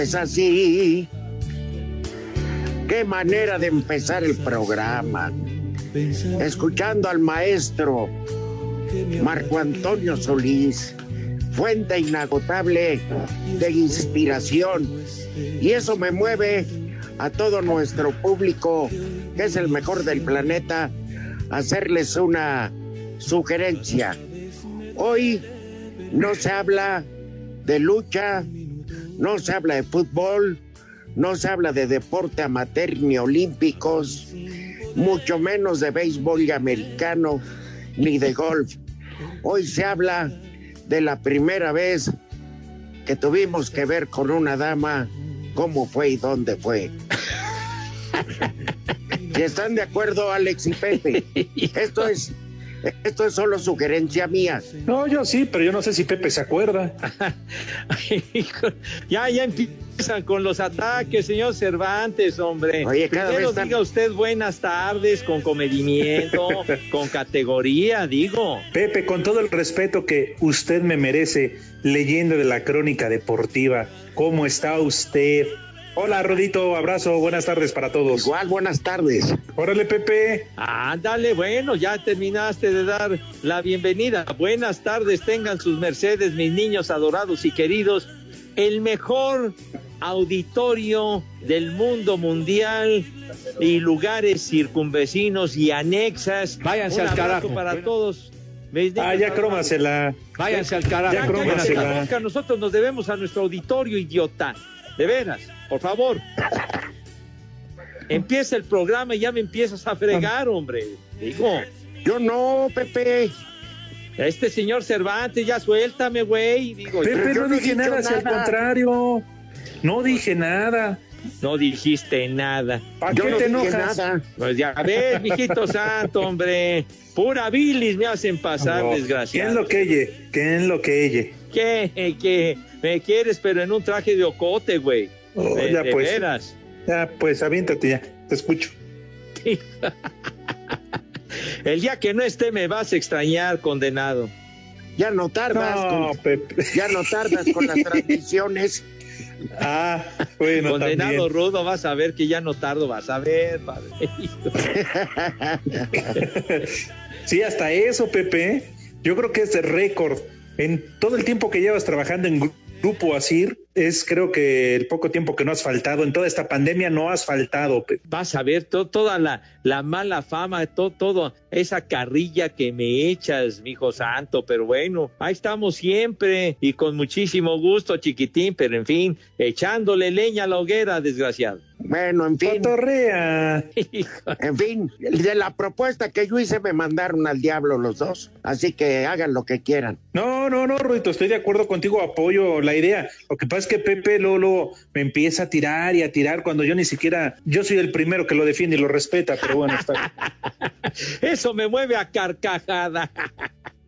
Es así. Qué manera de empezar el programa. Escuchando al maestro Marco Antonio Solís, fuente inagotable de inspiración. Y eso me mueve a todo nuestro público, que es el mejor del planeta, a hacerles una sugerencia. Hoy no se habla de lucha, no se habla de fútbol, no se habla de deporte amateur ni olímpicos, mucho menos de béisbol americano ni de golf. Hoy se habla de la primera vez que tuvimos que ver con una dama cómo fue y dónde fue. Si están de acuerdo, Alex y Pepe, esto es, esto es solo sugerencia mía. No, yo sí, pero yo no sé si Pepe se acuerda. Ya, ya empiezan con los ataques, señor Cervantes, hombre. Oye, cada Primero vez están- diga usted buenas tardes, con comedimiento, con categoría, digo. Pepe, con todo el respeto que usted me merece, leyendo de la crónica deportiva, ¿cómo está usted? Hola, Rodito, abrazo, buenas tardes para todos. Igual, buenas tardes. Órale, Pepe. Ándale, bueno, ya terminaste de dar la bienvenida. Buenas tardes, tengan sus mercedes, mis niños adorados y queridos. El mejor auditorio del mundo mundial y lugares circunvecinos y anexas. Váyanse Un al abrazo carajo. para todos. Ah, ya crómasela. Váyanse al carajo. Ya, crómasela. la boca, nosotros nos debemos a nuestro auditorio, idiota. De veras, por favor. Empieza el programa y ya me empiezas a fregar, hombre. Digo, Yo no, Pepe. este señor Cervantes, ya suéltame, güey. Digo, Pepe, yo no dije nada, si al nada. contrario. No dije nada. no dijiste nada. ¿Para Yo qué no te dije enojas? nada. Pues ya ves, mijito santo, hombre. Pura bilis me hacen pasar, No, desgraciado. ¿Quién lo que elle? ¿Quién lo que? ¿Qué? ¿Qué? Me quieres, pero en un traje de ocote, güey. Oh, de, ya de pues. veras. Ya, pues, aviéntate ya. Te escucho. El día que no esté me vas a extrañar, condenado. Ya no tardas. No, con- Pepe. ya no tardas con las transmisiones. Ah, bueno, Condenado también. rudo, vas a ver que ya no tardo, vas a ver, padre. Sí, hasta eso, Pepe. Yo creo que es récord. En todo el tiempo que llevas trabajando en gru- Grupo Asir, es creo que el poco tiempo que no has faltado. En toda esta pandemia no has faltado. Vas a ver to- toda la, la mala fama, to- todo esa carrilla que me echas, mi hijo santo, pero bueno, ahí estamos siempre y con muchísimo gusto, chiquitín, pero en fin, echándole leña a la hoguera, desgraciado. Bueno, en fin, Cotorrea. Hijo, en fin, de la propuesta que yo hice me mandaron al diablo los dos, así que hagan lo que quieran. No, no, no, Ruito, estoy de acuerdo contigo, apoyo la idea. Lo que pasa es que Pepe luego me empieza a tirar y a tirar cuando yo ni siquiera, yo soy el primero que lo defiende y lo respeta, pero bueno, está. Eso me mueve a carcajada.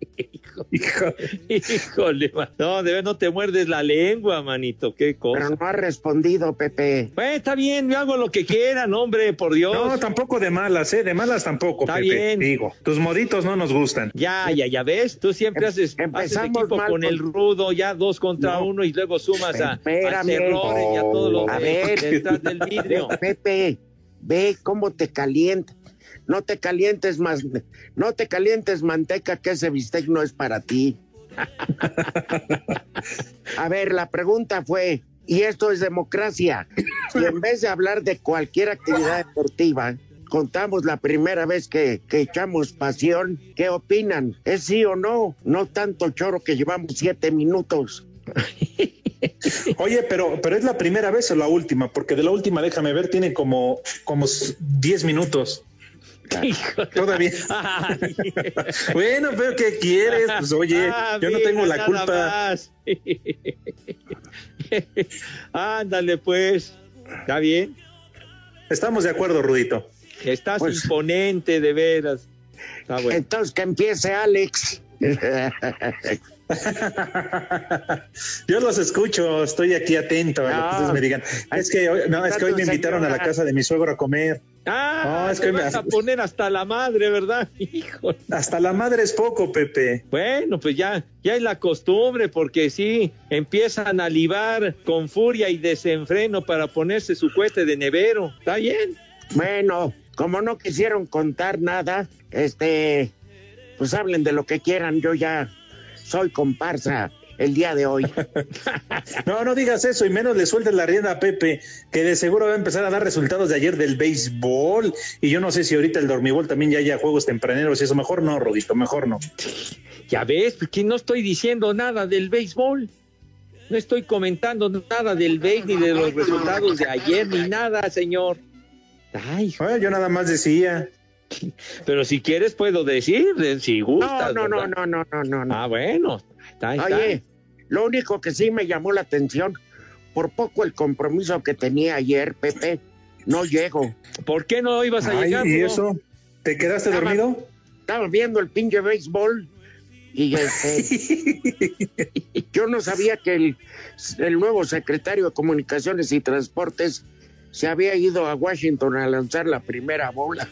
Hijo. Híjole, man. no, de ver, no te muerdes la lengua, manito, qué cosa. Pero no ha respondido, Pepe. Pues está bien, yo hago lo que quieran, hombre, por Dios. No, tampoco de malas, ¿eh? De malas tampoco, Está Pepe. bien. Digo, tus moditos no nos gustan. Ya, ya, ya ves, tú siempre Em- haces, haces empezamos equipo mal con con- el rudo, ya dos contra No. uno y luego sumas a, a Espérame. errores y a todos los A de- ver. detrás del vidrio. Pepe, ve cómo te calienta. No te calientes más, no te calientes manteca que ese bistec no es para ti. A ver, la pregunta fue, y esto es democracia, si en vez de hablar de cualquier actividad deportiva, contamos la primera vez que, echamos pasión, ¿qué opinan? ¿Es sí o no? No tanto choro que llevamos siete minutos. Oye, pero, pero es la primera vez o la última, porque de la última, déjame ver, tiene como, como 10 minutos. Todavía. bueno, pero ¿qué quieres? Pues oye, ah, yo no tengo la culpa. Ándale, pues. ¿Está bien? Estamos de acuerdo, Rudito. Estás pues, imponente, de veras. Entonces que empiece Alex. Yo los escucho, estoy aquí atento a lo que ustedes me digan. Es que, hoy, no, es que hoy me invitaron a la casa de mi suegro a comer. Ah, es que me vas a poner hasta la madre, ¿verdad? Hijo. Hasta la madre es poco, Pepe. Bueno, pues ya, ya es la costumbre, porque sí, empiezan a libar con furia y desenfreno para ponerse su cohete de nevero. ¿Está bien? Bueno, como no quisieron contar nada, este, pues hablen de lo que quieran, yo ya soy comparsa el día de hoy. no, no digas eso y menos le sueltes la rienda a Pepe, que de seguro va a empezar a dar resultados de ayer del béisbol. Y yo no sé si ahorita el dormibol también ya haya juegos tempraneros y eso. Mejor no, Rodito, mejor no. Ya ves, que no estoy diciendo nada del béisbol. No estoy comentando nada del béisbol ni de los resultados de ayer ni nada, señor. Ay, yo nada más decía. Pero si quieres puedo decir, si gustas. No, no, no, no, no, no, no. Ah, bueno. Oye, lo único que sí me llamó la atención, por poco el compromiso que tenía ayer, Pepe, no llego. ¿Por qué no ibas a llegar? ¿Y eso? ¿Te quedaste dormido? Estaba viendo el pinche béisbol y este, yo no sabía que el, el nuevo secretario de Comunicaciones y Transportes se había ido a Washington a lanzar la primera bola.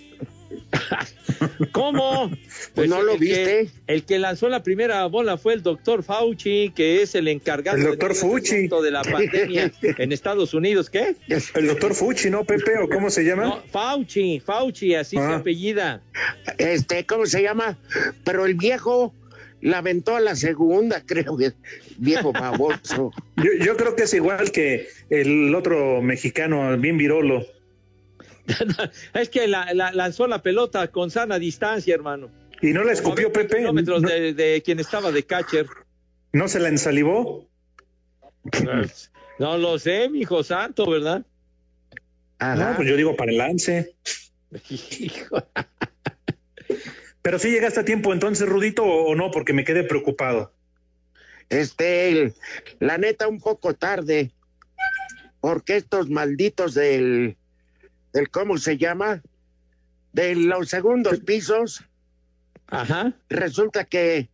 ¿Cómo? Pues, pues no lo viste. el que lanzó la primera bola fue el doctor Fauci, que es el encargado el doctor Fucci. de la pandemia en Estados Unidos. ¿Qué? El doctor Fucci, ¿no, Pepe? ¿O cómo se llama? Fauci, Fauci, así se ah. apellida. Este, ¿cómo se llama? Pero el viejo la aventó a la segunda, creo que viejo baboso. yo, creo que es igual que el otro mexicano, bien virolo. es que la, lanzó la pelota con sana distancia, hermano. ¿Y no la escupió Pepe? Kilómetros de, quien estaba de catcher. ¿No se la ensalivó? No lo sé, mi hijo santo, ¿verdad? No, pues yo digo para el lance. Pero si llegaste a tiempo entonces, Rudito, o no, porque me quedé preocupado. Este, la neta, un poco tarde, porque estos malditos del del cómo se llama, de los segundos pisos, Ajá. resulta que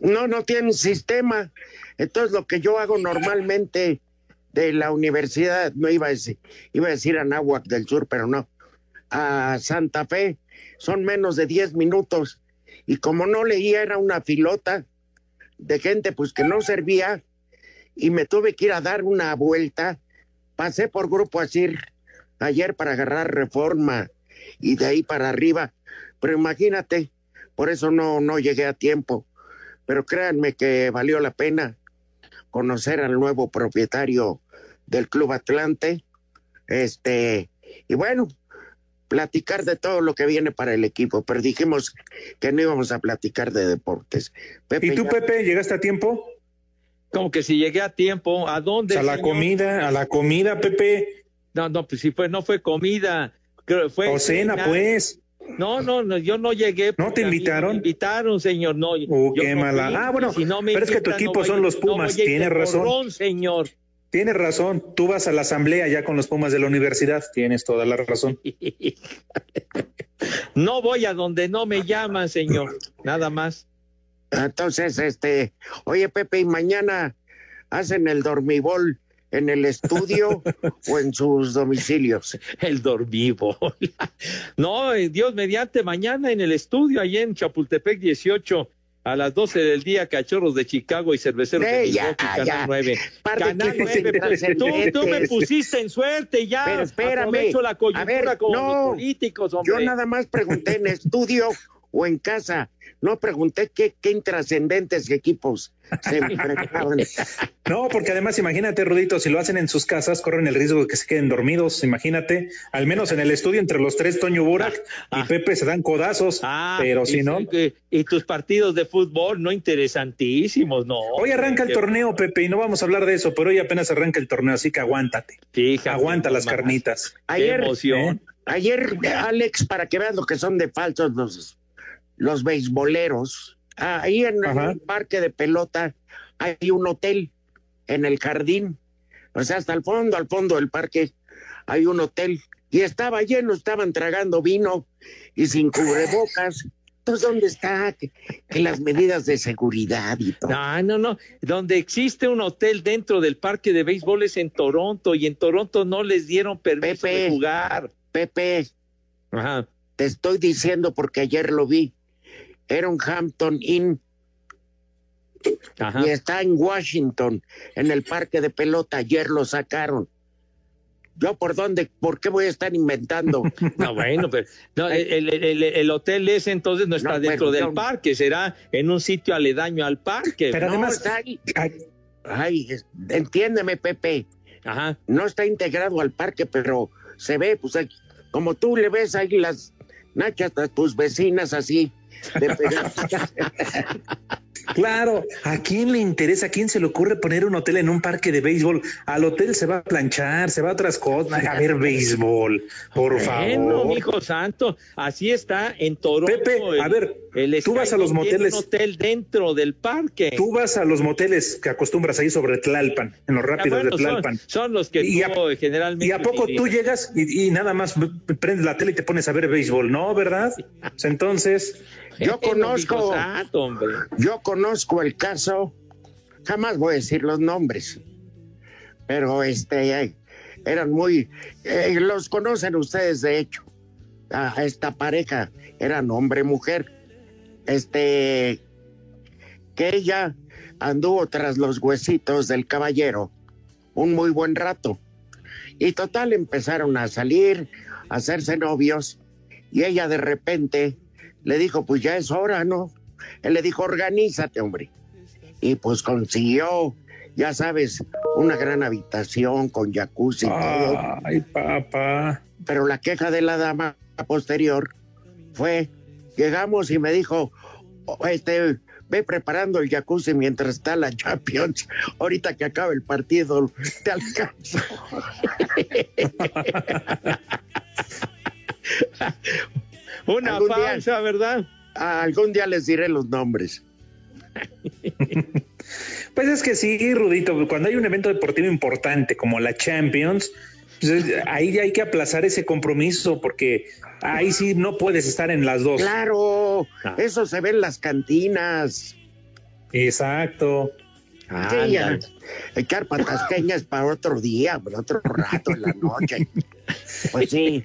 no, no tienen sistema. Entonces lo que yo hago normalmente de la universidad, no iba a decir, iba a decir a Nahuac del Sur, pero no, a Santa Fe, son menos de 10 minutos. Y como no leía, era una filota de gente pues que no servía y me tuve que ir a dar una vuelta. Pasé por grupo así ayer para agarrar reforma y de ahí para arriba. Pero imagínate, por eso no, no llegué a tiempo. Pero créanme que valió la pena conocer al nuevo propietario del Club Atlante. Este, y bueno, platicar de todo lo que viene para el equipo, pero dijimos que no íbamos a platicar de deportes. ¿Y tú, Pepe, llegaste a tiempo? Como que si llegué a tiempo, ¿a dónde? A la comida, a la comida, Pepe. No, no, pues sí fue, no fue comida, fue. O cena, pues. No, no, no, yo no llegué. ¿No te invitaron? Me invitaron, señor, no. Uh, qué mala. ah, bueno, pero es que tu equipo son los Pumas, tienes razón. señor. Tienes razón, tú vas a la asamblea ya con los Pumas de la universidad, tienes toda la razón. no voy a donde no me llaman, señor, nada más. Entonces, este, oye Pepe, y mañana hacen el dormibol en el estudio o en sus domicilios. El dormivo. no, eh, Dios mediante, mañana en el estudio, ahí en Chapultepec 18, a las 12 del día, Cachorros de Chicago y Cerveceros de Milwaukee, Canal 9. Canal 9, tú, tú, me pusiste en suerte ya. Pero espérame. la coyuntura a ver, no, políticos, Yo nada más pregunté en estudio o en casa. No pregunté qué, qué intrascendentes equipos se enfrentaban. No, porque además imagínate, Rudito, si lo hacen en sus casas, corren el riesgo de que se queden dormidos. Imagínate, al menos en el estudio entre los tres, Toño Burak y Ah. Pepe se dan codazos, Ah, pero y si no. Y tus partidos de fútbol, no interesantísimos, no. Hoy arranca el torneo, Pepe, y no vamos a hablar de eso, pero hoy apenas arranca el torneo, así que aguántate. Fíjate Aguanta las carnitas. Qué Ayer, emoción. ayer, Alex, para que vean lo que son de falsos los, los beisboleros, ah, ahí en Ajá. el parque de pelota hay un hotel en el jardín. O sea, hasta el fondo, al fondo del parque, hay un hotel. Y estaba lleno, estaban tragando vino y sin cubrebocas. Entonces, ¿dónde está que, que las medidas de seguridad y todo? No, no, no. Donde existe un hotel dentro del parque de béisbol es en Toronto y en Toronto no les dieron permiso Pepe. de jugar. Pepe, Ajá. te estoy diciendo porque ayer lo vi. Era un Hampton Inn Ajá. y está en Washington, en el parque de pelota. Ayer lo sacaron. Yo por dónde, por qué voy a estar inventando. No, bueno, pero no, el, el- el- el hotel ese entonces no está No, dentro bueno, del no. parque, será en un sitio aledaño al parque. Pero no, además, está ahí. ay, entiéndeme, Pepe. Ajá. No está integrado al parque, pero se ve, pues, ahí, como tú le ves ahí las nachas a tus vecinas así. De pegar. claro, ¿a quién le interesa? ¿A quién se le ocurre poner un hotel en un parque de béisbol? Al hotel se va a planchar, se va a otras cosas, a ver béisbol, por Bueno, favor. hijo santo, así está en Toronto. Pepe, a ver, el tú vas a los moteles. Un hotel dentro del parque. Tú vas a los moteles que acostumbras ahí sobre Tlalpan, en los Ah, rápidos bueno, de Tlalpan. son los que Y a- tú generalmente. ¿Y a poco tú llegas y, y nada más prendes la tele y te pones a ver béisbol? No, ¿verdad? Entonces, Yo Bueno, conozco- santo, hombre. Yo conozco el caso, jamás voy a decir los nombres, pero este eran muy, eh, los conocen ustedes de hecho, a esta pareja eran hombre mujer, este que ella anduvo tras los huesitos del caballero un muy buen rato y total empezaron a salir, a hacerse novios y ella de repente le dijo, pues ya es hora, ¿no? Él le dijo, organízate, hombre. Y pues consiguió, ya sabes, una gran habitación con jacuzzi y todo. ay, papá. Pero la queja de la dama posterior fue, llegamos y me dijo, "Oh, este, ve preparando el jacuzzi mientras está la Champions. Ahorita que acabe el partido, te alcanzo. Una día- pausa, ¿verdad? Algún día les diré los nombres. Pues es que sí, Rudito, cuando hay un evento deportivo importante como la Champions, pues es- ahí hay que aplazar ese compromiso porque ahí sí no puedes estar en las dos. Claro, Ah. eso se ve en las cantinas. Exacto. Sí, ya. Echar patasqueñas para otro día, para otro rato en la noche. Pues sí.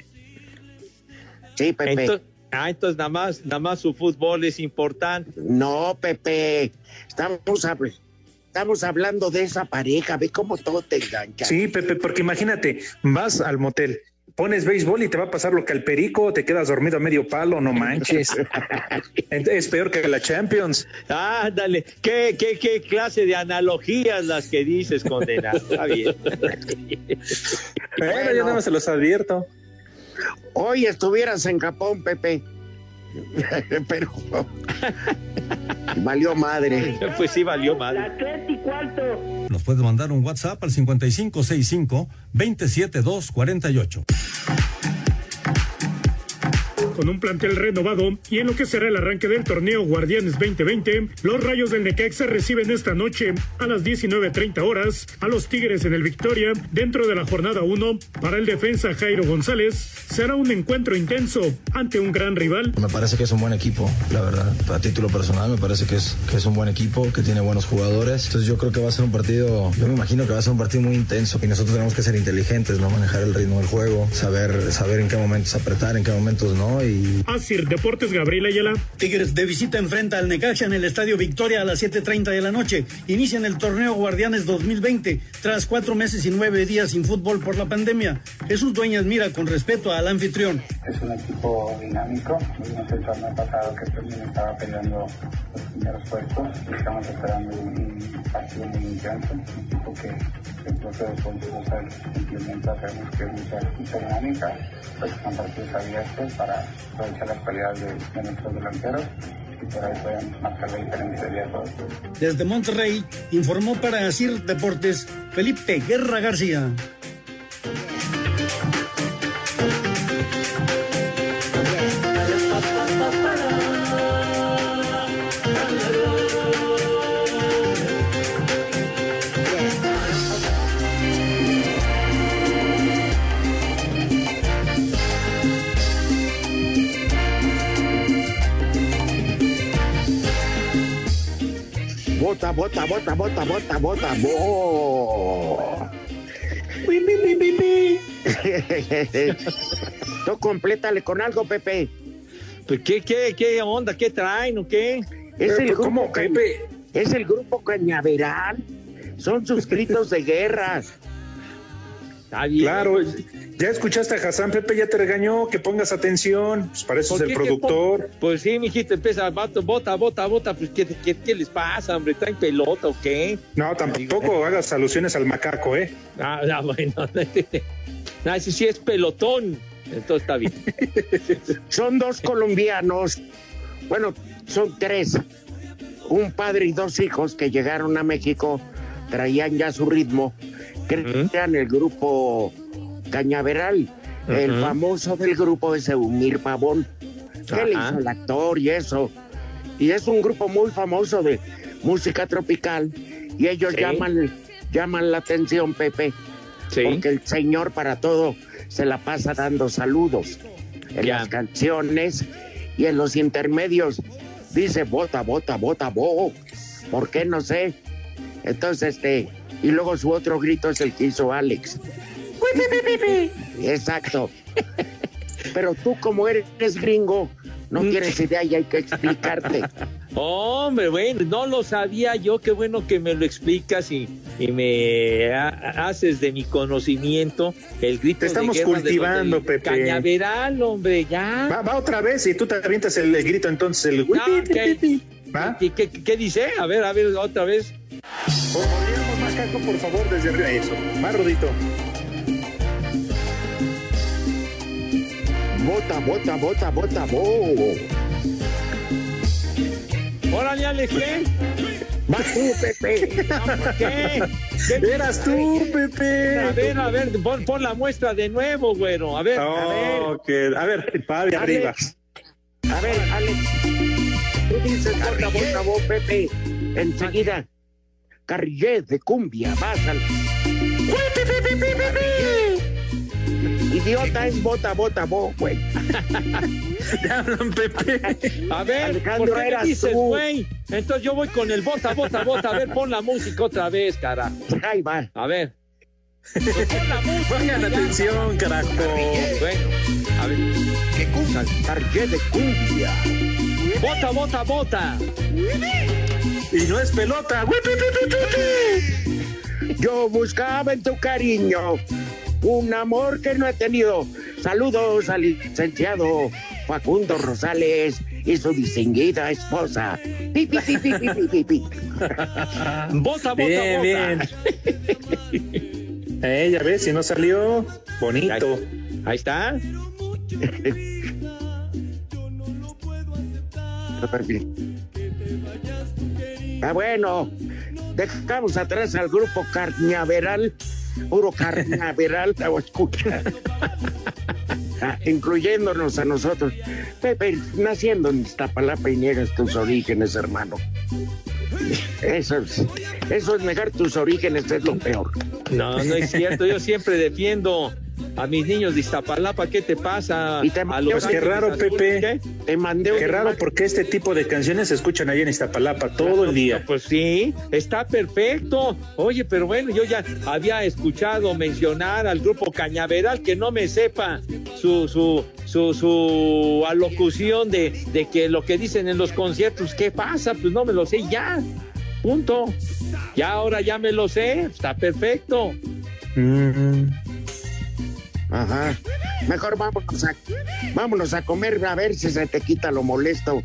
Sí, Pepe. Entonces, ah, entonces nada más, nada más su fútbol es importante. No, Pepe. Estamos, hab- estamos hablando de esa pareja. Ve cómo todo te engancha. Sí, Pepe, porque imagínate, vas al motel, pones béisbol y te va a pasar lo que al perico, te quedas dormido a medio palo, no manches. es peor que la Champions. Ándale, ¿Qué, qué, qué clase de analogías las que dices, condenado. Está bien. Bueno, yo nada más se los advierto. Hoy estuvieras en Japón, Pepe. Pero valió madre. Pues sí, valió mal. Nos puede mandar un WhatsApp al 5565-27248. Con un plantel renovado y en lo que será el arranque del torneo Guardianes 2020, los Rayos del Necaxa reciben esta noche a las 19.30 horas a los Tigres en el Victoria dentro de la jornada 1. Para el defensa Jairo González será un encuentro intenso ante un gran rival. Me parece que es un buen equipo, la verdad. A título personal me parece que es, que es un buen equipo, que tiene buenos jugadores. Entonces yo creo que va a ser un partido, yo me imagino que va a ser un partido muy intenso y nosotros tenemos que ser inteligentes, ¿no? Manejar el ritmo del juego, saber, saber en qué momentos apretar, en qué momentos no y, y... Asir Deportes Gabriel Ayala. Tigres de visita enfrenta al Necaxa en el Estadio Victoria a las 7.30 de la noche. Inician el torneo Guardianes 2020 tras cuatro meses y nueve días sin fútbol por la pandemia. Jesús Dueñas mira con respeto al anfitrión. Es un equipo dinámico. Vimos el torneo pasado que también estaba peleando los primeros puestos. Estamos esperando un partido muy intenso. Un equipo que el proceso de puntos simplemente sabemos que es mucha, mucha dinámica. Pues son partidos abiertos para aprovechar las cualidades de, de nuestros delanteros y por ahí pueden marcar la diferencia de. Desde Monterrey informó para Asir Deportes Felipe Guerra García. Bota, bota, bota, bota, bota, bota, bo. Tú complétale con algo, Pepe. Pues, ¿qué, qué, ¿Qué onda? ¿Qué traen o qué? Es el grupo, ¿Cómo, Pepe? es el grupo Cañaveral. Son sus gritos de guerras. Está bien. Claro, ya escuchaste a Hassan, Pepe ya te regañó, que pongas atención, pues para eso es ¿Por el productor. Pues sí, mijito, empieza, vato, bota, bota, bota, pues ¿qué, qué, qué les pasa, hombre? ¿Traen pelota o qué? No, tampoco hagas alusiones al macaco, ¿eh? Ah, ah, bueno, no, ese sí es pelotón, entonces está bien. Son dos colombianos. Bueno, son tres. Un padre y dos hijos que llegaron a México, traían ya su ritmo. Crean el grupo Cañaveral. El famoso del grupo es Eumir Pavón. Que le hizo el actor y eso. Y es un grupo muy famoso de música tropical. Y ellos Sí. llaman, llaman la atención, Pepe. Sí. Porque el señor para todo se la pasa dando saludos en las canciones y en los intermedios dice bota, bota, bota, bo. ¿Por qué? No sé. Entonces, este, y luego su otro grito es el que hizo Alex. Exacto. Pero tú como eres gringo, no tienes idea y hay que explicarte. Hombre, bueno, no lo sabía yo, qué bueno que me lo explicas y, y me ha- haces de mi conocimiento el grito Te estamos de guerra de cultivando, Pepe. Cañaveral, hombre, ya. Va, va otra vez y tú te avientas el, el grito entonces, el... No, ¿qué, ¿Va? qué- qué- qué dice? A ver, a ver, otra vez. Podríamos, por favor, desde arriba. Eso, más rudito. Bota, bota, bota, bota, bo. Órale, Alex, ¿qué? Vas tú, Pepe. ¿Qué? ¿Qué? Eras tú, Pepe. A ver, a ver, pon, pon la muestra de nuevo, güero. A ver, a ver. Oh, que- a ver, va de arriba. A ver, Alex. Tú dices bota, bota, bo, Pepe. Enseguida. Carrillet de cumbia, vas al. Idiota es bota, bota, bo, güey. Ya hablan, Pepe. A ver, Alejandro, ¿por qué me eras dices, güey? Entonces yo voy con el bota, bota, bota. A ver, pon la música otra vez, cara. Ahí va. A ver. Pon la música. Pongan atención, carajo. Bueno, a ver. Carrillet de cumbia. Bota, bota, bota. Y no es pelota. Yo buscaba en tu cariño un amor que no he tenido. Saludos al licenciado Facundo Rosales y su distinguida esposa. Pi, pi, pi, pi, pi, pi, pi. Bota, bota, Bien, bota. bien. Eh, ya ves, si no salió, bonito. Ahí está. Ah, bueno, dejamos atrás al grupo Carñaveral, puro Carñaveral, la escucha. Ah, incluyéndonos a nosotros. Pepe, naciendo en Iztapalapa y niegas tus orígenes, hermano. Eso es, eso es negar tus orígenes, es lo peor. No, no es cierto. Yo siempre defiendo a mis niños de Iztapalapa. ¿Qué te pasa? Y te a los un- Qué raro, Pepe. ¿qué? Te mandé Qué raro porque este tipo de canciones se escuchan allá en Iztapalapa todo el día. Pues sí, está perfecto. Oye, pero bueno, yo ya había escuchado mencionar al grupo Cañaveral que no me sepa su, su, su, su alocución de, de que lo que dicen en los conciertos, ¿qué pasa? Pues no me lo sé ya. Punto. Ya ahora ya me lo sé. Está perfecto. Mm. Ajá. Mejor vámonos a, vámonos a comer a ver si se te quita lo molesto.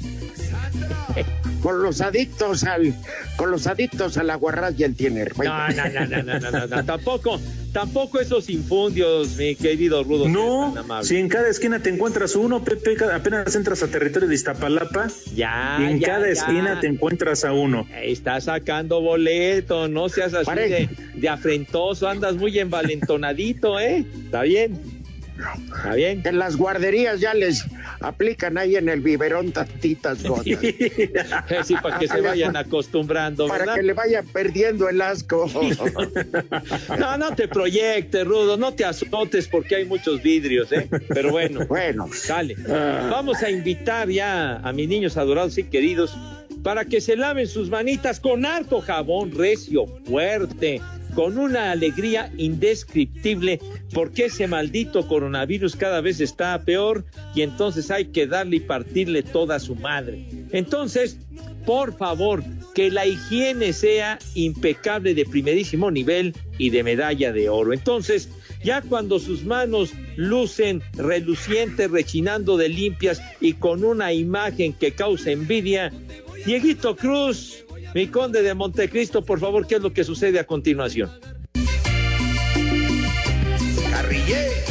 Con los adictos al, con los adictos a la y el tiener. No, no, no, no, no, no, no, tampoco, tampoco esos infundios, mi querido Rudo. No, si en cada esquina te encuentras uno, Pepe, apenas entras a territorio de Iztapalapa. Ya. Y en ya, cada ya. esquina te encuentras a uno. Está sacando boleto, no seas así de, de afrentoso, andas muy envalentonadito, ¿eh? Está bien. Está bien. En las guarderías ya les aplican ahí en el biberón tantitas gotas. Sí, para que se vayan acostumbrando, Para ¿verdad? que le vayan perdiendo el asco. No, no te proyectes, Rudo, no te azotes porque hay muchos vidrios, ¿eh? Pero bueno. Bueno. Dale. Vamos a invitar ya a mis niños adorados y queridos para que se laven sus manitas con harto jabón recio, fuerte, con una alegría indescriptible, porque ese maldito coronavirus cada vez está peor y entonces hay que darle y partirle toda su madre. Entonces, por favor, que la higiene sea impecable de primerísimo nivel y de medalla de oro. Entonces, ya cuando sus manos lucen relucientes, rechinando de limpias y con una imagen que causa envidia, Dieguito Cruz, mi conde de Montecristo, por favor, ¿qué es lo que sucede a continuación? Carrillé.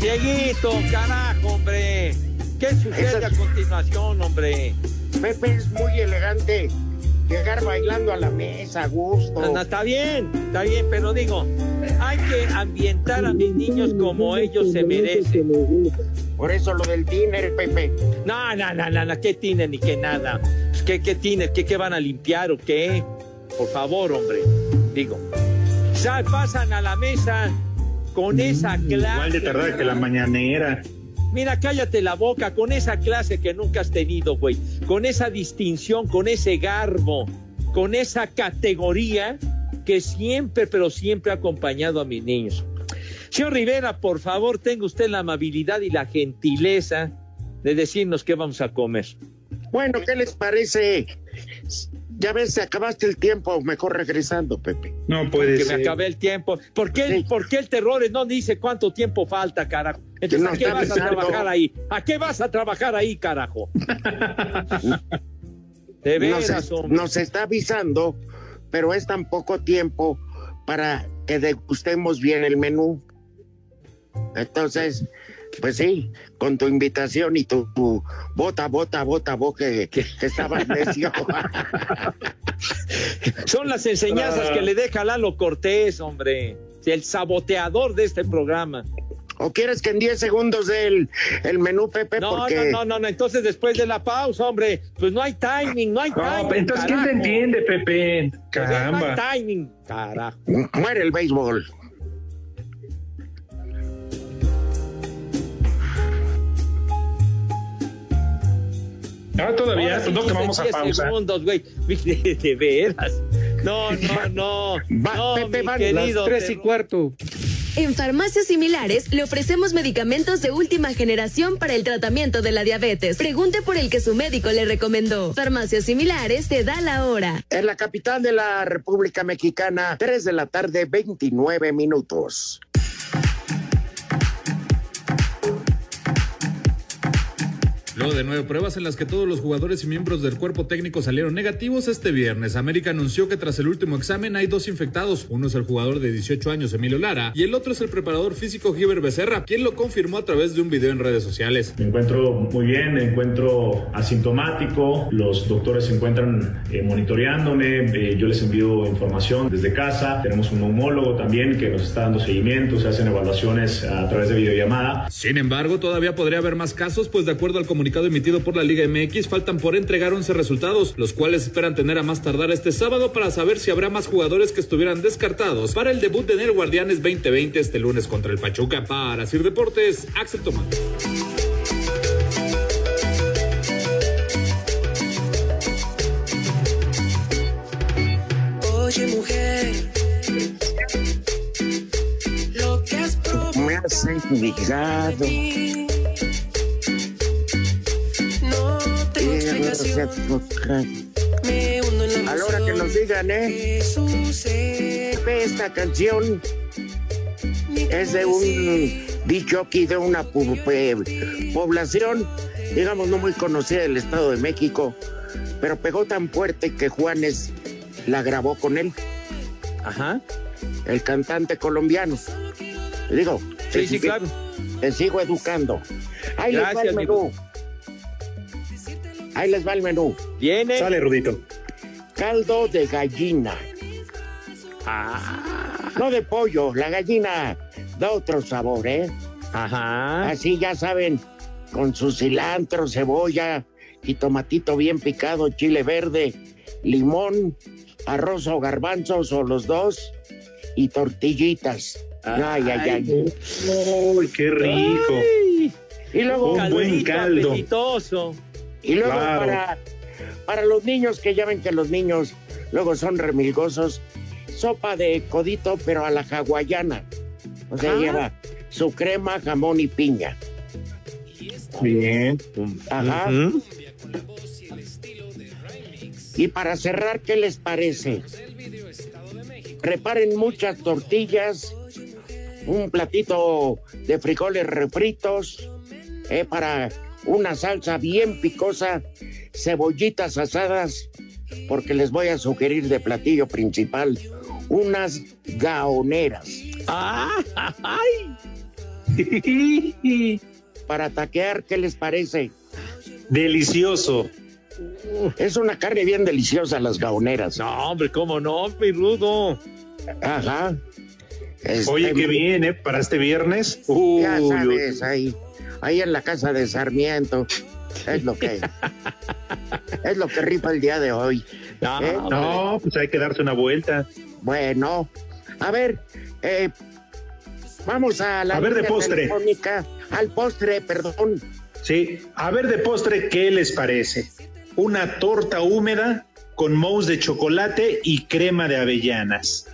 Dieguito, carajo, hombre. ¿Qué sucede a continuación, hombre? Pepe es muy elegante. Llegar bailando a la mesa a gusto. No, está bien, está bien, pero digo, hay que ambientar a mis niños como ellos se merecen. Por eso lo del tiner, Pepe. No, no, no, no, no, ¿qué tiner ni qué nada? Pues, ¿Qué, qué tiner? ¿Qué, ¿Qué van a limpiar o qué? Por favor, hombre, digo. Ya pasan a la mesa con esa clase. Igual de tardar que la mañanera. Mira, cállate la boca con esa clase que nunca has tenido, güey. Con esa distinción, con ese garbo, con esa categoría que siempre, pero siempre ha acompañado a mis niños. Señor Rivera, por favor, tenga usted la amabilidad y la gentileza de decirnos qué vamos a comer. Bueno, ¿qué les parece? Ya ves, se acabaste el tiempo, mejor regresando, Pepe. No puede que ser. me acabé el tiempo. ¿Por qué, ¿Por qué el terror no dice cuánto tiempo falta, carajo? Entonces, No ¿a qué está vas a avisando. trabajar ahí? ¿A qué vas a trabajar ahí, carajo? De nos, veras, nos está avisando, pero es tan poco tiempo para que degustemos bien el menú. Entonces, pues sí, con tu invitación y tu, tu bota, bota, bota, bota, que, que estabas necio. Son las enseñanzas que le deja Lalo Cortés, hombre. El saboteador de este programa. ¿O quieres que en 10 segundos dé el, el menú, Pepe? No, Porque no, no, no, no. Entonces, después de la pausa, hombre, pues no hay timing, no hay No, timing. entonces, ¿quién te carajo. entiende, Pepe? Pues, No Caramba. hay timing, carajo. muere el béisbol. Ah, todavía, Ahora sí pues no vamos a 10 pausa. segundos, güey. De, de veras. No, no, no. no, Pepe, van querido. Las tres y cuarto. En farmacias similares le ofrecemos medicamentos de última generación para el tratamiento de la diabetes. Pregunte por el que su médico le recomendó. Farmacias similares te da la hora. En la capital de la República Mexicana, 3 de la tarde, 29 minutos. Luego de nueve pruebas en las que todos los jugadores y miembros del cuerpo técnico salieron negativos este viernes, América anunció que tras el último examen hay dos infectados. Uno es el jugador de 18 años Emilio Lara y el otro es el preparador físico Giver Becerra, quien lo confirmó a través de un video en redes sociales. Me encuentro muy bien, me encuentro asintomático, los doctores se encuentran eh, monitoreándome, eh, yo les envío información desde casa, tenemos un neumólogo también que nos está dando seguimiento, se hacen evaluaciones a través de videollamada. Sin embargo, todavía podría haber más casos, pues de acuerdo al comunicado emitido por la Liga MX, faltan por entregar 11 resultados, los cuales esperan tener a más tardar este sábado para saber si habrá más jugadores que estuvieran descartados para el debut de Nel Guardianes 2020 este lunes contra el Pachuca. Para Sir Deportes, Axel Tomás. Oye, mujer, lo que has Me has has A la hora que nos digan, ¿eh? Ve, Esta canción es de un dicho aquí de una población, digamos, no muy conocida del Estado de México, pero pegó tan fuerte que Juanes la grabó con él. Ajá. El cantante colombiano. Digo, Sí, te sí, sigo- claro. Te sigo educando. Ahí les va Gracias, el menú. Ahí les va el menú. Viene. Sale, Rudito. Caldo de gallina. Ah. No de pollo, la gallina da otro sabor, ¿eh? Ajá. Así ya saben, con su cilantro, cebolla y tomatito bien picado, chile verde, limón, arroz o garbanzos o los dos y tortillitas. Ay, ay, ay. Uy, qué rico. Ay, Y luego, Un buen caldo. apetitoso. Y luego Claro. para, para los niños, que ya ven que los niños luego son remilgosos, sopa de codito, pero a la hawaiana. O sea, Ajá. lleva su crema, jamón y piña. Bien. Ajá. Y para cerrar, ¿qué les parece? Preparen muchas tortillas, un platito de frijoles refritos, eh, para una salsa bien picosa, cebollitas asadas, porque les voy a sugerir de platillo principal unas gaoneras. Ah, ay. Para taquear, ¿qué les parece? Delicioso. Es una carne bien deliciosa las gaoneras. No, hombre, cómo no, mi rudo. Ajá. Este, Oye, qué bien, ¿eh? Para este viernes. Uy, Ya sabes, ahí, ahí en la casa de Sarmiento. Es lo que es lo que rifa el día de hoy. No, ¿Eh? No, pues hay que darse una vuelta. Bueno, a ver, eh, vamos a la A ver, de postre. telefónica, al postre, perdón. Sí. A ver, de postre, ¿qué les parece? Una torta húmeda con mousse de chocolate y crema de avellanas.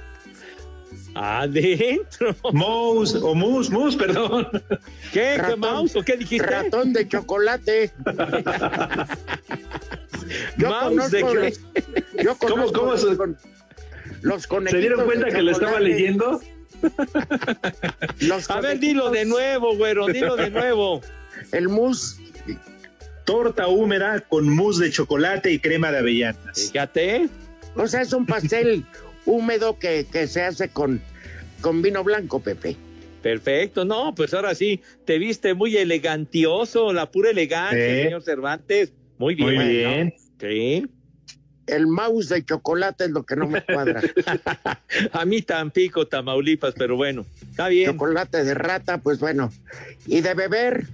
Adentro. Mousse, o mousse, mousse, perdón. ¿Qué? ¿Qué Ratón. mouse o qué dijiste? Ratón de chocolate. Yo Mouse de qué? yo ¿Cómo- cómo los, se- con- los conejitos ¿Se dieron cuenta que lo estaba chocolate, leyendo? los A ver, dilo de nuevo, güero, dilo de nuevo. El mousse Torta húmeda con mousse de chocolate y crema de avellanas. Fíjate. O sea, es un pastel húmedo que, que se hace con, con vino blanco, Pepe. Perfecto, no, pues ahora sí, te viste muy elegantioso, la pura elegancia, Sí. señor Cervantes. Muy bien. Muy bien. Sí. El mouse de chocolate es lo que no me cuadra. A mí Tampico, Tamaulipas, pero bueno, está bien. chocolate de rata, pues bueno. Y de beber,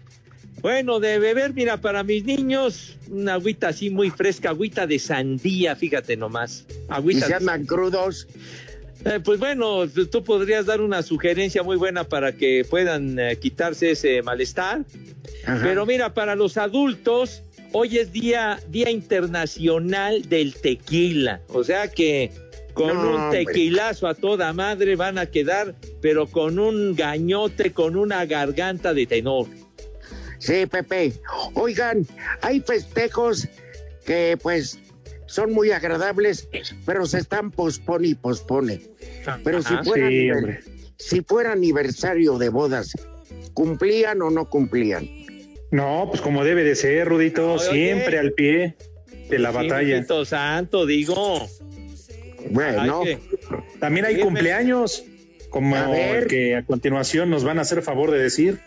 Bueno, de beber, mira, para mis niños, una agüita así muy fresca, agüita de sandía, fíjate nomás. y Agüita se de andan crudos. Eh, pues bueno, tú podrías dar una sugerencia muy buena para que puedan eh, quitarse ese malestar. Ajá. Pero mira, para los adultos, hoy es día, día internacional del tequila. O sea que con No, un hombre. tequilazo a toda madre van a quedar, pero con un gañote, con una garganta de tenor. Sí, Pepe. Oigan, hay festejos que pues son muy agradables, pero se están pospone y pospone. Pero si fuera, Sí, si fuera aniversario de bodas, ¿cumplían o no cumplían? No, pues como debe de ser, Rudito, Oye, siempre oye. al pie de la Sí, batalla. mijito santo, digo. Bueno, Ay, También hay Dime. cumpleaños, como A ver. el que a continuación nos van a hacer favor de decir.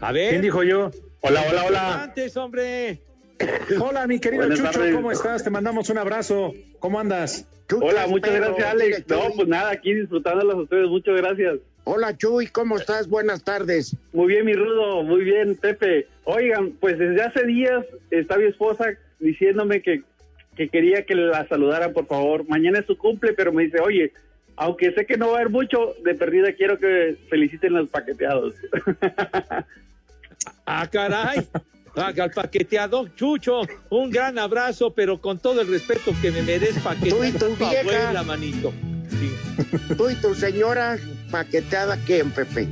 A ver. ¿Quién dijo yo? Hola, hola, hola. Antes, hombre. Hola, mi querido Buenas Chucho, tardes. ¿cómo estás? Te mandamos un abrazo. ¿Cómo andas? Chucho Hola, muchas gracias, Alex. No, pues nada, aquí disfrutándolos a ustedes, muchas gracias. Hola, Chuy, ¿cómo estás? Buenas tardes. Muy bien, mi Rudo, muy bien, Pepe. Oigan, pues desde hace días está mi esposa diciéndome que, que quería que la saludaran, por favor. Mañana es su cumple, pero me dice, oye, aunque sé que no va a haber mucho, de perdida quiero que feliciten los paqueteados. Ah, caray. Al paqueteado, Chucho, un gran abrazo, pero con todo el respeto que me merezco Tú y paquetear tu tu abuela, manito. Sí. Tú y tu señora paqueteada, ¿quién, Pepe?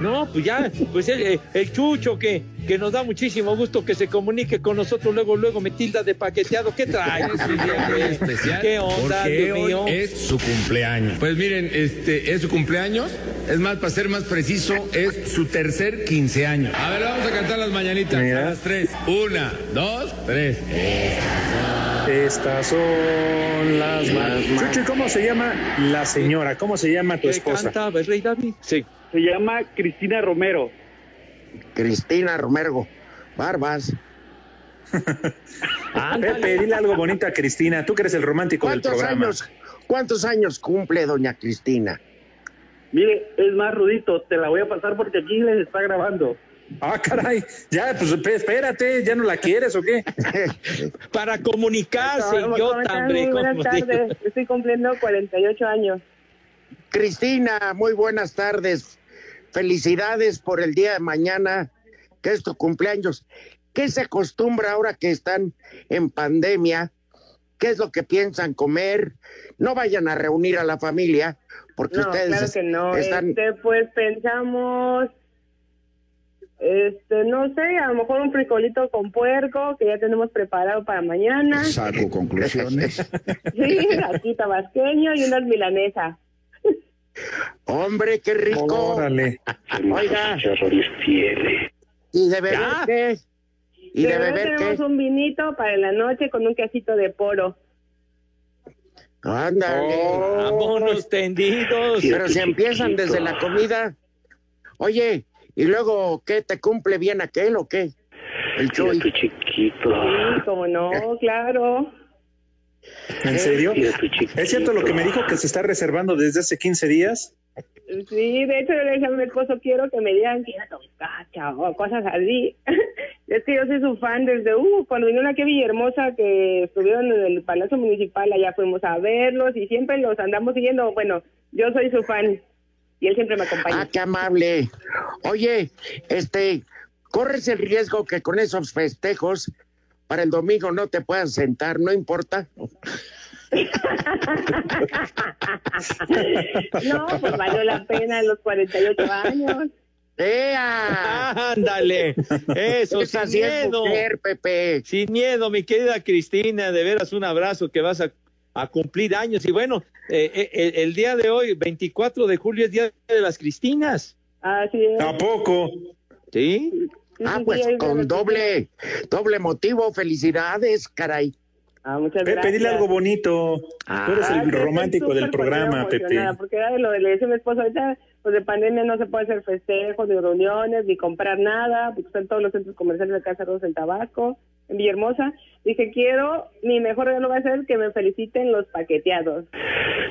No, pues ya, pues el, el Chucho que, que nos da muchísimo gusto que se comunique con nosotros luego, luego Metilda de paqueteado. ¿Qué trae? Es un día muy especial. ¿Qué onda, porque Dios hoy mío? es su cumpleaños. Pues miren, este es su cumpleaños. Es más, para ser más preciso, es su tercer quince años. A ver, vamos a cantar las mañanitas. Mira. A las tres. Una, dos, tres. Estas son las más. Chucho, ¿y cómo se llama la señora? ¿Cómo se llama tu ¿Qué esposa? cantaba el rey David? Sí. Se llama Cristina Romero. Cristina Romero Barbas. Pepe, dile algo bonito a Cristina. Tú que eres el romántico del ¿Cuántos programa. años, ¿Cuántos años cumple doña Cristina? Mire, es más rudito, te la voy a pasar porque aquí les está grabando. Ah, caray. Ya, pues espérate, ¿ya no la quieres o qué? Para comunicarse, ¿Cómo idiota, están? hombre. Muy buenas ¿cómo tardes. Estoy cumpliendo 48 años. Cristina, muy buenas tardes. Felicidades por el día de mañana, que es tu cumpleaños. ¿Qué se acostumbra ahora que están en pandemia? ¿Qué es lo que piensan comer? No vayan a reunir a la familia, porque No, ustedes claro que no. están... Este, pues pensamos, este, no sé, a lo mejor un frijolito con puerco que ya tenemos preparado para mañana. Saco conclusiones. Sí, aquí tabasqueño y unas milanesas. Hombre, qué rico. Órale. Oiga. ¿Y de beber Ya. qué? ¿Y de Pero beber tenemos qué? un vinito para la noche con un quesito de poro. Ándale. Vámonos tendidos. Pero si empiezan desde la comida. Oye, ¿y luego qué? ¿Te cumple bien aquel o qué? El Chuy. chiquito. Sí, como no, claro. ¿En serio? ¿Es cierto lo que me dijo que se está reservando desde hace 15 días? Sí, de hecho yo le dije a mi esposo, quiero que me digan que era cacha o cosas así. es que yo soy su fan desde, uh, cuando vinieron aquí a Villahermosa, que estuvieron en el Palacio Municipal, allá fuimos a verlos y siempre los andamos siguiendo. Bueno, yo soy su fan y él siempre me acompaña. Ah, qué amable. Oye, este, corres el riesgo que con esos festejos para el domingo no te puedan sentar, no importa. no, pues valió la pena los 48 años. ¡Ea! Ándale, eso, Esa sin sí miedo. mujer, Pepe. Sin miedo, mi querida Cristina, de veras un abrazo que vas a, a cumplir años. Y bueno, eh, eh, el, el día de hoy, 24 de julio, es Día de las Cristinas. Así es. ¿A poco? Sí. Ah, pues con doble, doble motivo, felicidades, caray. Ah, muchas Pepe, gracias. dile algo bonito. Tú eres Ah, el que romántico del programa, Pepe. Porque era de lo que le decía a mi esposo, ahorita pues de pandemia no se puede hacer festejos, ni reuniones, ni comprar nada, porque están todos los centros comerciales de Casa Rosa en Tabasco, Villahermosa. Dije, quiero, mi mejor regalo va a ser que me feliciten los paqueteados.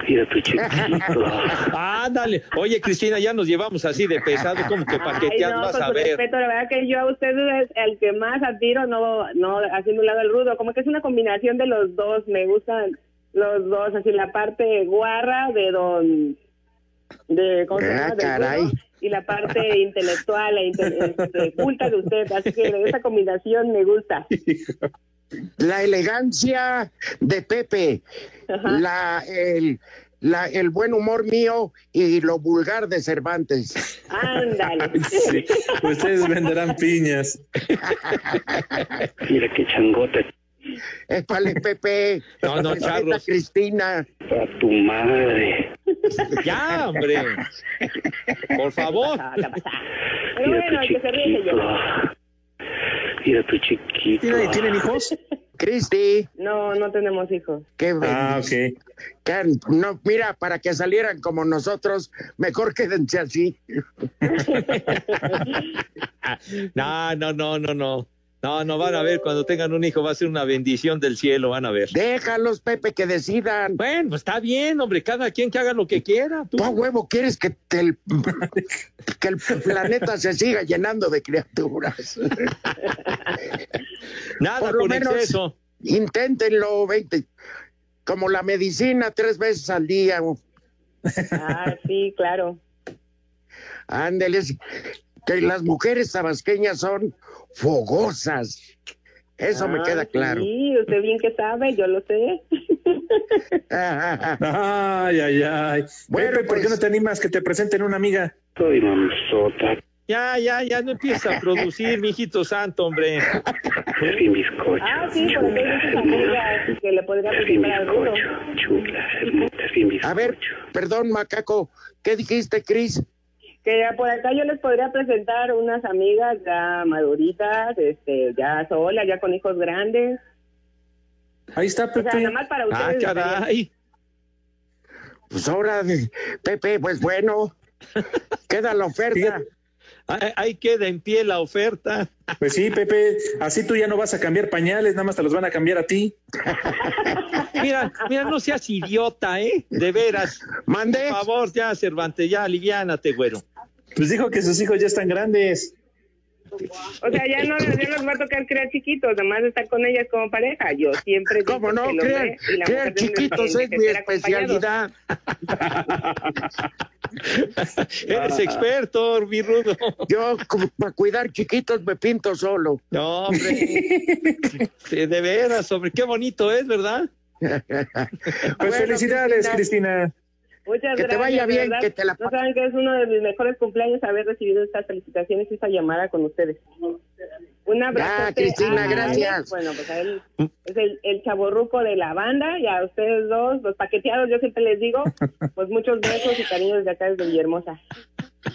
Mira tu chiquito. Ándale. Oye, Cristina, ya nos llevamos así de pesado, como que Ay, paquetear, no, vas con a su ver. respeto, la verdad que yo a ustedes es el que más admiro, no, no haciendo un lado el rudo, como que es una combinación de los dos, me gustan los dos, así la parte guarra de don, de, ¿cómo se Ah, llama? Del caray. rudo, y la parte intelectual e inte- este, culta de usted, así que esa combinación me gusta. La elegancia de Pepe, la, el, la, el buen humor mío y lo vulgar de Cervantes. Ándale. Sí, ustedes venderán piñas. Mira qué changote. Épale, Pepe. No, no. Cristina. A tu madre. Ya, hombre. Por favor. Pero bueno, el que se ríe se llora. Mira tu chiquito. ¿Tienen, ¿tienen hijos? Cristi. No, no tenemos hijos. Qué Ah. Que- no, mira, para que salieran como nosotros, mejor quédense así. No, no, no, no, no. No, no van a ver, cuando tengan un hijo va a ser una bendición del cielo, van a ver. Déjalos, Pepe, que decidan. Bueno, pues está bien, hombre, cada quien que haga lo que quiera. Tú. ¿Tú a huevo quieres que, te el, que el planeta se siga llenando de criaturas? Nada Por lo con menos exceso. Inténtenlo, 20. Como la medicina, tres veces al día. Ah, sí, claro. Ándeles. Que las mujeres tabasqueñas son fogosas. Eso me queda claro. Sí, usted bien que sabe, yo lo sé. Ay, ay, ay. Bueno, Pepe, ¿por qué pues- no te animas que te presenten una amiga? Soy mamzota. Ya, ya, ya no empieza a producir, mijito santo, hombre. Sin bizcocho. Ah, sí, por eso hay muchas amigas que le podría presentar al rudo. Chula, hermosa, sin bizcocho. A ver, perdón, macaco, ¿qué dijiste, Cris? Que ya por acá yo les podría presentar unas amigas ya maduritas, este, ya solas, ya con hijos grandes. Ahí está, O sea, Pepe. nada más para Ah, ustedes. caray. Pues ahora, Pepe, pues bueno, queda la oferta. Ahí, ahí queda en pie la oferta. Pues sí, Pepe, así tú ya no vas a cambiar pañales, nada más te los van a cambiar a ti. Mira, mira, no seas idiota, ¿eh? De veras. Mande. Por favor, ya, Cervantes, ya, aliviánate, güero. Pues dijo que sus hijos ya están grandes. O sea, ya no, ya nos va a tocar crear chiquitos, además de estar con ellas como pareja. Yo siempre digo ¿Cómo no? Crear, chiquitos es mi especialidad. Eres experto, mi rudo. Yo, como para cuidar chiquitos, me pinto solo. No, hombre. De veras, hombre, qué bonito es, ¿verdad? Pues Bueno, felicidades, Cristina. Cristina. Muchas Que te gracias. vaya de bien, verdad. que te la No saben que es uno de mis mejores cumpleaños haber recibido estas felicitaciones y esta llamada con ustedes. Un abrazo. Cristina, gracias. Bueno, pues a él es el, el chaborruco de la banda y a ustedes dos, los paqueteados, yo siempre les digo, pues muchos besos y cariños de acá desde Villahermosa.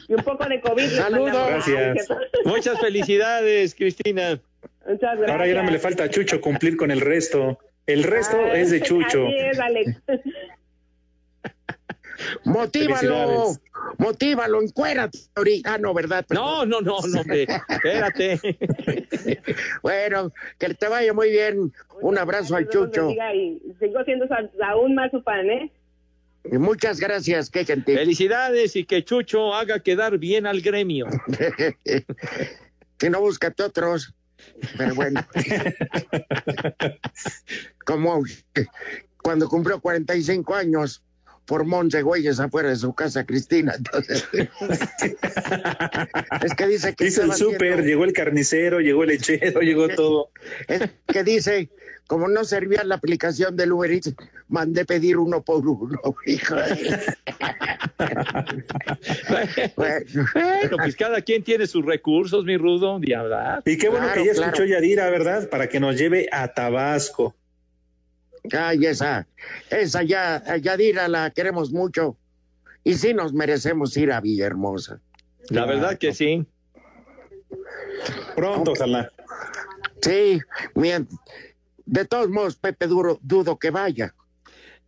Y un poco de COVID. Saludos. Gracias. Ay, Muchas felicidades, Cristina. Muchas gracias. Ahora ya no me le falta a Chucho cumplir con el resto. El resto Ay, es de Chucho. Así es, Alex. Motívalo, motívalo, encuérate ahorita. Ah, no, ¿verdad? No, no, no, no, hombre. Espérate. Bueno, que te vaya muy bien. Un abrazo al Chucho. Y sigo siendo aún más su fan, ¿eh? Y muchas gracias, qué gentil. Felicidades y que Chucho haga quedar bien al gremio. si no, búscate otros. Pero bueno. Como cuando cumplió 45 años, formó 11 güeyes afuera de su casa, Cristina. Entonces, es que dice que Hizo el súper, haciendo- llegó el carnicero, llegó el lechero, llegó todo. es que dice, como no servía la aplicación del Uber Eats, mandé pedir uno por uno, hijo. Bueno, Bueno, pues cada quien tiene sus recursos, mi rudo, de hablar. Y qué bueno Claro, que ya claro. escuchó Yadira, ¿verdad? Para que nos lleve a Tabasco. Ay, esa, esa ya, Yadira la queremos mucho. Y sí nos merecemos ir a Villahermosa. La verdad que sí. Pronto, ojalá. Sí, mien- de todos modos, Pepe Duro, dudo que vaya.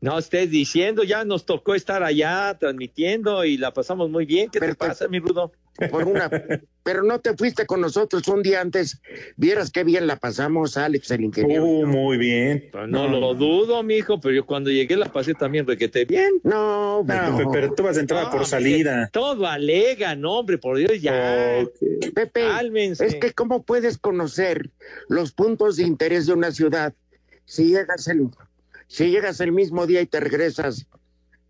No estés diciendo, ya nos tocó estar allá transmitiendo y la pasamos muy bien. ¿Qué Pero te- pasa, mi rudo? Por una, pero no te fuiste con nosotros un día antes. Vieras qué bien la pasamos, Alex, el ingeniero. Uh, muy bien. Pues no, lo dudo, mijo, pero yo cuando llegué la pasé también requete bien. No, No, pero tú vas de entrada No, por salida. Todo alega, no, hombre, por Dios, ya. Pepe, Cálmense. es que cómo puedes conocer los puntos de interés de una ciudad si llegas el, si llegas el mismo día y te regresas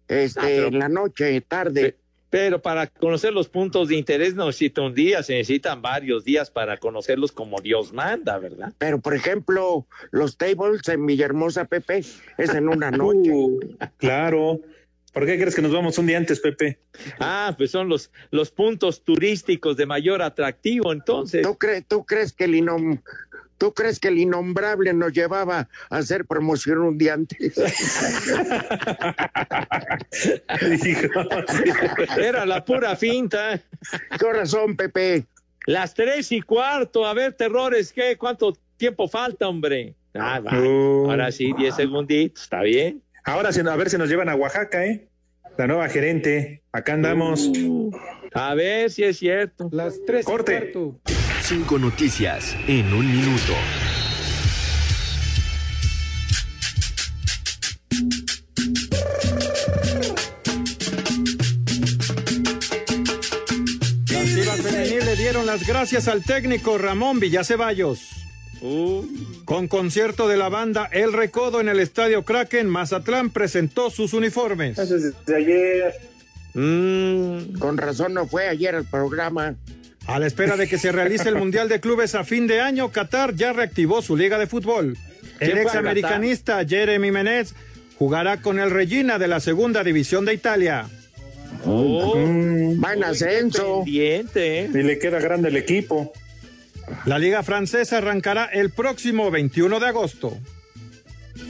este, Ah, pero- en la noche, tarde. Pero para conocer los puntos de interés no necesita un día, se necesitan varios días para conocerlos como Dios manda, ¿verdad? Pero, por ejemplo, los tables en Villahermosa, Pepe, es en una noche. Uh, claro. ¿Por qué crees que nos vamos un día antes, Pepe? Ah, pues son los, los puntos turísticos de mayor atractivo, entonces. ¿Tú, cre- ¿Tú crees que el inom- ¿Tú crees que el innombrable nos llevaba a hacer promoción un día antes? Era la pura finta. ¿Qué horas son, Pepe? Las tres y cuarto, a ver, terrores, ¿qué? ¿Cuánto tiempo falta, hombre? Ah, va. Uh. Ahora sí, diez segunditos, está bien. Ahora sí, a ver si nos llevan a Oaxaca, ¿eh? La nueva gerente. Acá andamos. A ver si es cierto. Las tres y Corte. cuarto. Cinco noticias en un minuto. Las Chivas Femenil le dieron las gracias al técnico Ramón Villaceballos. Uh, Con concierto de la banda El Recodo en el Estadio Kraken, Mazatlán presentó sus uniformes. Desde ayer. mm, Con razón no fue ayer al programa. A la espera de que se realice el Mundial de Clubes a fin de año, Qatar ya reactivó su liga de fútbol. El ¿Quién fue a examericanista Jeremy Menez jugará con el Regina de la Segunda División de Italia. Oh, Va en ascenso. pendiente, ¿eh? Y le queda grande el equipo. La liga francesa arrancará el próximo 21 de agosto.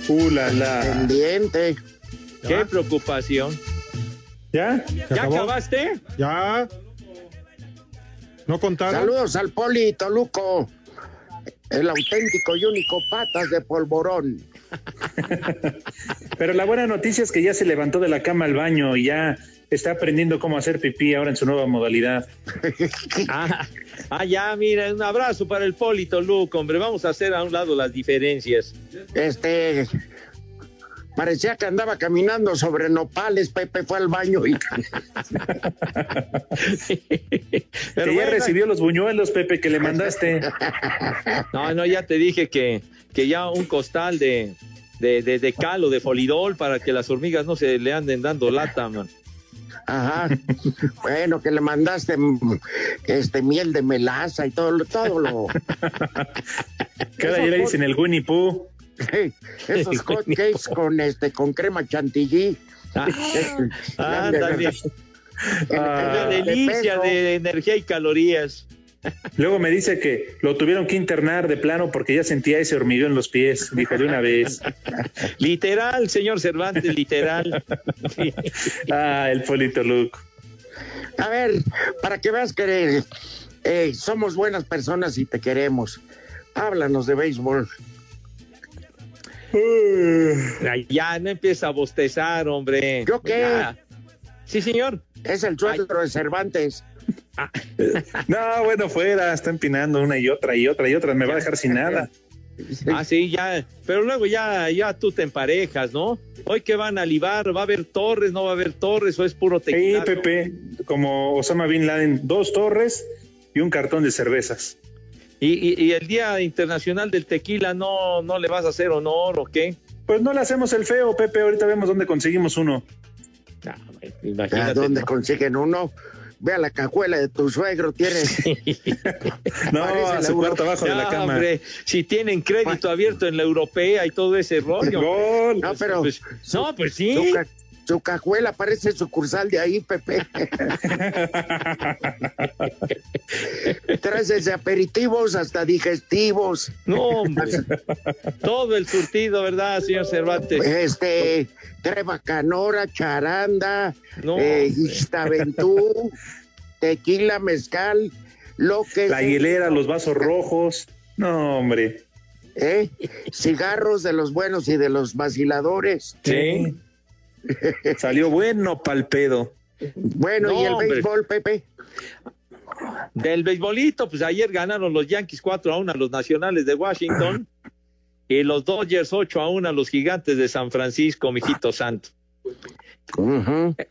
Uh, la, la. Pendiente. Qué preocupación. ¿Ya? ¿Se ¿Ya acabó? acabaste? Ya. ¿No contaron? Saludos al Poli Toluco, el auténtico y único patas de polvorón. Pero la buena noticia es que ya se levantó de la cama al baño y ya está aprendiendo cómo hacer pipí ahora en su nueva modalidad. Ah, ah, ya, mira, un abrazo para el Polito Luke, hombre. Vamos a hacer a un lado las diferencias. Este. Parecía que andaba caminando sobre nopales, Pepe fue al baño y Pero que ya recibió los buñuelos, Pepe, que le mandaste. No, no, ya te dije que, que ya un costal de, de, de, de cal o de folidol para que las hormigas no se le anden dando lata, man. Ajá. Bueno, que le mandaste mm, este miel de melaza y todo, lo- todo lo. Que ahora ya le dicen el Winnie Pooh. Esos hot cakes con este con crema chantilly. Ah, ándale. Una delicia de energía y calorías. Luego me dice que lo tuvieron que internar de plano porque ya sentía ese hormigueo en los pies. Dijo de una vez. Literal, señor Cervantes, literal. Ah, el Polito Luke. A ver, para que veas que eh, somos buenas personas y te queremos. Háblanos de béisbol. Ya no empieza a bostezar, hombre. ¿Yo qué? Ya. Sí, señor. Es el sueldo de Cervantes. No, bueno, fuera, está empinando una y otra y otra y otra. Me va a dejar sin nada. Ah, sí, ya. Pero luego ya, ya tú te emparejas, ¿no? Hoy que van a libar, ¿va a haber torres, no va a haber torres o es puro Sí, tequila? Pepe, como Osama Bin Laden, dos torres y un cartón de cervezas. ¿Y, y, y el Día Internacional del Tequila no, no le vas a hacer honor o qué? Pues no le hacemos el feo, Pepe. Ahorita vemos dónde conseguimos uno. Ah, ¿A Imagínate. dónde consiguen uno? Ve a la cajuela de tu suegro, tiene. No, a su cuarto abajo de la cama. hombre, si tienen crédito abierto en la europea y todo ese rollo. No, pero Pues, no, pues sí. su, su cajuela parece sucursal de ahí, Pepe. Traes desde aperitivos hasta digestivos. No, hombre. Todo el surtido, ¿verdad, señor Cervantes? Este, Treva Canora, Charanda, No, eh. Ixtaventú, tequila, mezcal, lo que La hielera, los vasos rojos. No, hombre. ¿eh? cigarros de los buenos y de los vaciladores. Sí. Salió bueno pal pedo. Bueno, No, y el hombre. béisbol, Pepe. Del beisbolito, pues ayer ganaron los Yankees 4 a 1 a los Nacionales de Washington y los Dodgers 8 a 1 a los Gigantes de San Francisco, mijito santo.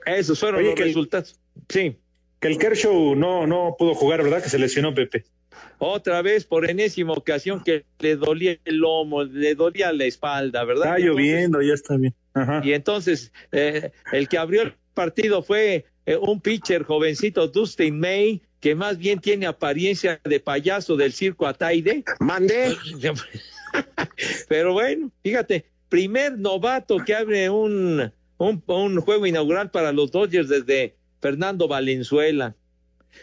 Esos fueron Oye, los el- resultados. Sí. Que el Kershaw no, no pudo jugar, ¿verdad? Que se lesionó Pepe. Otra vez por enésima ocasión que le dolía el lomo, le dolía la espalda, ¿verdad? Está lloviendo, ya está bien. Ajá. Y entonces eh, el que abrió el partido fue eh, un pitcher jovencito, Dustin May, que más bien tiene apariencia de payaso del circo Ataide. Mandé. Pero bueno, fíjate, primer novato que abre un, un, un juego inaugural para los Dodgers desde Fernando Valenzuela.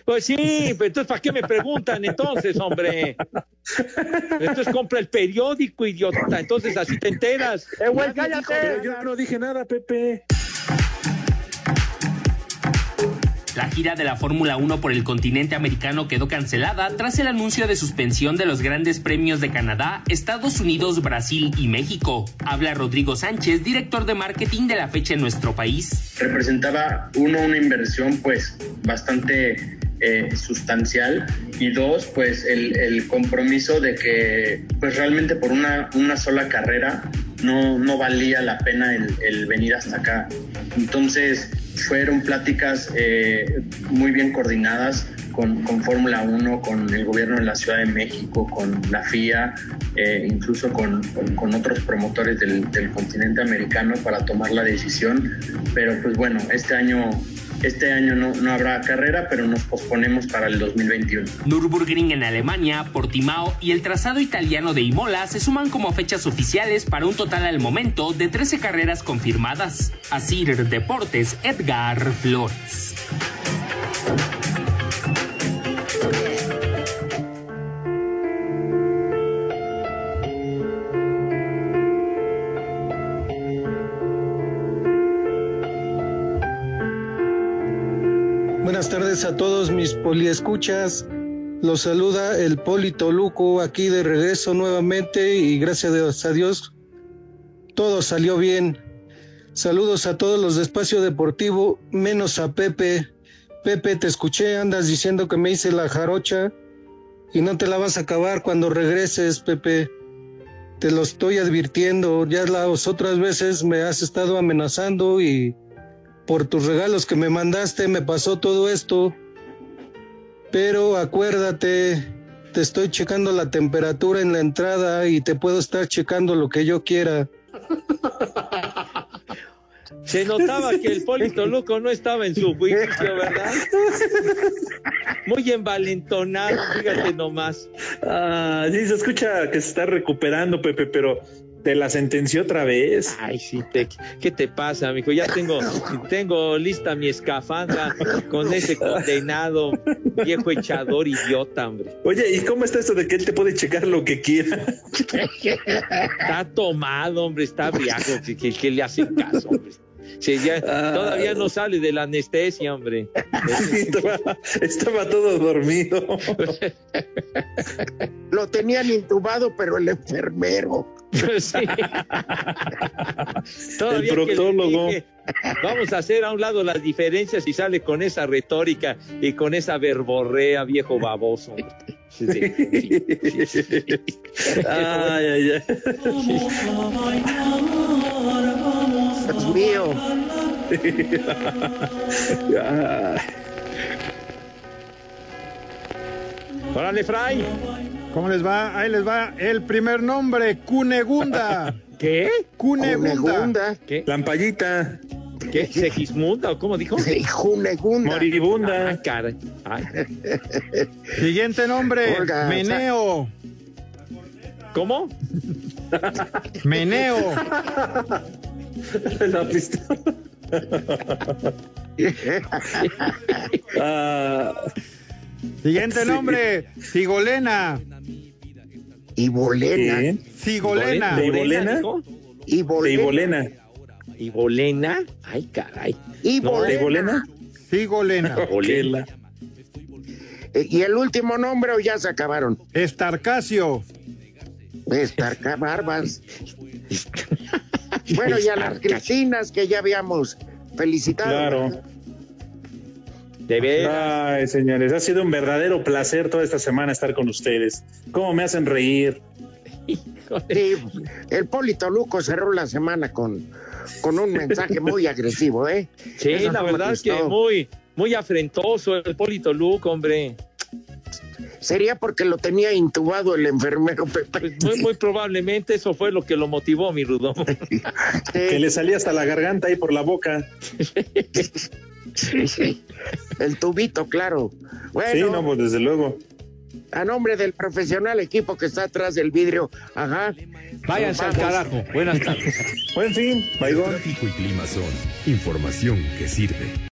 Pues sí, pero entonces ¿para qué me preguntan entonces, hombre? Entonces compra el periódico, idiota. Entonces así te enteras. Eh, güey, cállate. Pero yo no dije nada, Pepe. La gira de la Fórmula 1 por el continente americano quedó cancelada tras el anuncio de suspensión de los grandes premios de Canadá, Estados Unidos, Brasil y México. Habla Rodrigo Sánchez, director de marketing de la fecha en nuestro país. representaba uno una inversión pues bastante eh, sustancial y dos pues el, el compromiso de que pues realmente por una, una sola carrera no, no valía la pena el, el venir hasta acá entonces fueron pláticas eh, muy bien coordinadas con, con Fórmula 1, con el gobierno de la Ciudad de México, con la FIA, eh, incluso con, con- con otros promotores del, del continente americano para tomar la decisión. Pero pues bueno, este año este año no, no habrá carrera, pero nos posponemos para el 2021. Nürburgring en Alemania, Portimao y el trazado italiano de Imola se suman como fechas oficiales para un total al momento de 13 carreras confirmadas. Asir Deportes, Edgar Flores. A todos mis poliescuchas. Los saluda el Polito Luco aquí de regreso nuevamente y gracias a Dios todo salió bien. Saludos a todos los de Espacio Deportivo, menos a Pepe. Pepe, te escuché, andas diciendo que me hice la jarocha y no te la vas a acabar cuando regreses, Pepe. Te lo estoy advirtiendo, ya las otras veces me has estado amenazando y por tus regalos que me mandaste me pasó todo esto. Pero acuérdate, te estoy checando la temperatura en la entrada y te puedo estar checando lo que yo quiera. Se notaba que el Polito Luco no estaba en su juicio, ¿verdad? Muy envalentonado, fíjate nomás. Ah, sí, se escucha que se está recuperando, Pepe, pero te la sentenció otra vez. Ay, sí, te, ¿qué te pasa, amigo? Ya tengo, tengo lista mi escafandra con ese condenado viejo echador idiota, hombre. Oye, ¿y cómo está eso de que él te puede checar lo que quiera? Está tomado, hombre, está briago, que, que le hace caso, hombre. Sí, ya, todavía no sale de la anestesia, hombre. estaba, estaba todo dormido. Lo tenían intubado, pero el enfermero. Sí. Todavía El proctólogo. dije, vamos a hacer a un lado las diferencias y sale con esa retórica y con esa verborrea, viejo baboso. Sí, sí, sí, sí, sí. Ay, ay, ay. Dios mío. Órale, Fray. ¿Cómo les va? Ahí les va el primer nombre, Cunegunda. ¿Qué? Cunegunda. Cunegunda. ¿Qué? Lampallita. ¿Qué? ¿Segismunda o cómo dijo? Junegunda. Moribunda. Ah, caray. Ay. Siguiente nombre, Olga, Meneo. ¿Cómo? Meneo. La pista. Ah, Siguiente nombre, Sigolena. Y Bolena. ¿qué? Sigolena. ¿De Ibolena? dijo? Y ¿De Bolena. ¿Y Bolena? Ay, caray. Y ¿No? ¿De Bolena. Sigolena. Bolena. Eh, ¿Y el último nombre o ya se acabaron? Estarcasio. Estarca Barbas. bueno, y a las Cristinas que ya habíamos felicitado. Claro. De. Ay, señores, ha sido un verdadero placer toda esta semana estar con ustedes. ¿Cómo me hacen reír? Sí, el Polito Luco cerró la semana con, con un mensaje muy agresivo, ¿eh? Sí, Eso la verdad es que muy, muy afrentoso el Polito Luco, hombre. Sería porque lo tenía intubado el enfermero Pepe. Pues muy, muy probablemente eso fue lo que lo motivó, mi Rudón. Que le salía hasta la garganta ahí por la boca. Sí, sí. El tubito, claro. Sí, Bueno, no, pues desde luego. a nombre del profesional equipo que está atrás del vidrio, ajá. Váyanse al carajo. Buenas tardes. Buen fin, Baigón. Tráfico y clima son información que sirve.